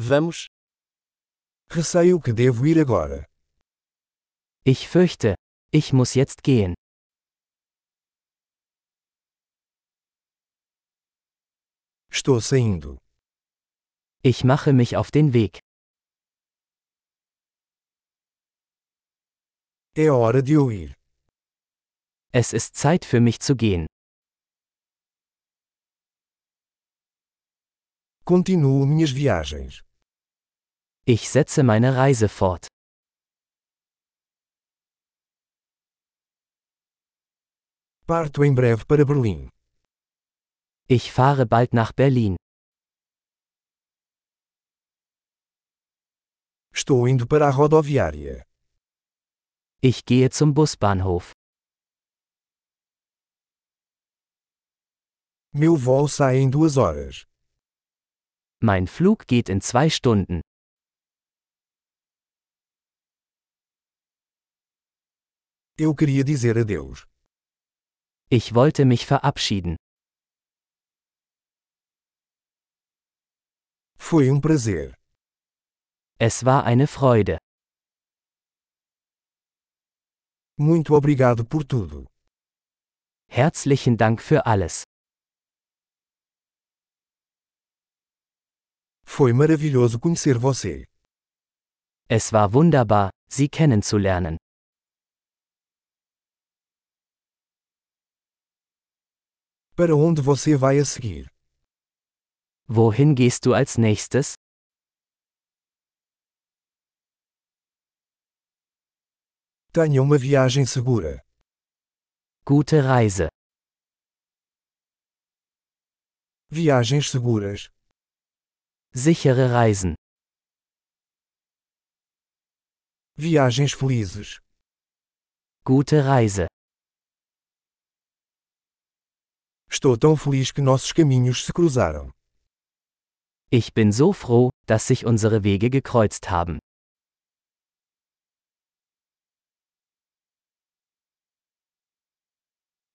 Vamos. Receio que devo ir agora. Ich fürchte, ich muss jetzt gehen. Estou saindo. Ich mache mich auf den Weg. É hora de eu ir. Es ist Zeit für mich zu gehen. Continuo minhas viagens. Ich setze meine Reise fort. Parto em breve para Berlim. Ich fahre bald nach Berlin. Estou indo para a rodoviária. Ich gehe zum Busbahnhof. Meu voo sai em duas horas. Mein Flug geht in zwei Stunden. Eu queria dizer adeus. Ich wollte mich verabschieden. Foi um prazer. Es war eine Freude. Muito obrigado por tudo. Herzlichen Dank für alles. Foi maravilhoso conhecer você. Es war wunderbar, Sie kennenzulernen. Para onde você vai a seguir? Wohin gehst du als nächstes? Tenha uma viagem segura. Gute Reise. Viagens seguras. Sichere Reisen. Viagens felizes. Gute Reise. Estou tão feliz que nossos caminhos se cruzaram. Ich bin so froh, dass sich unsere Wege gekreuzt haben.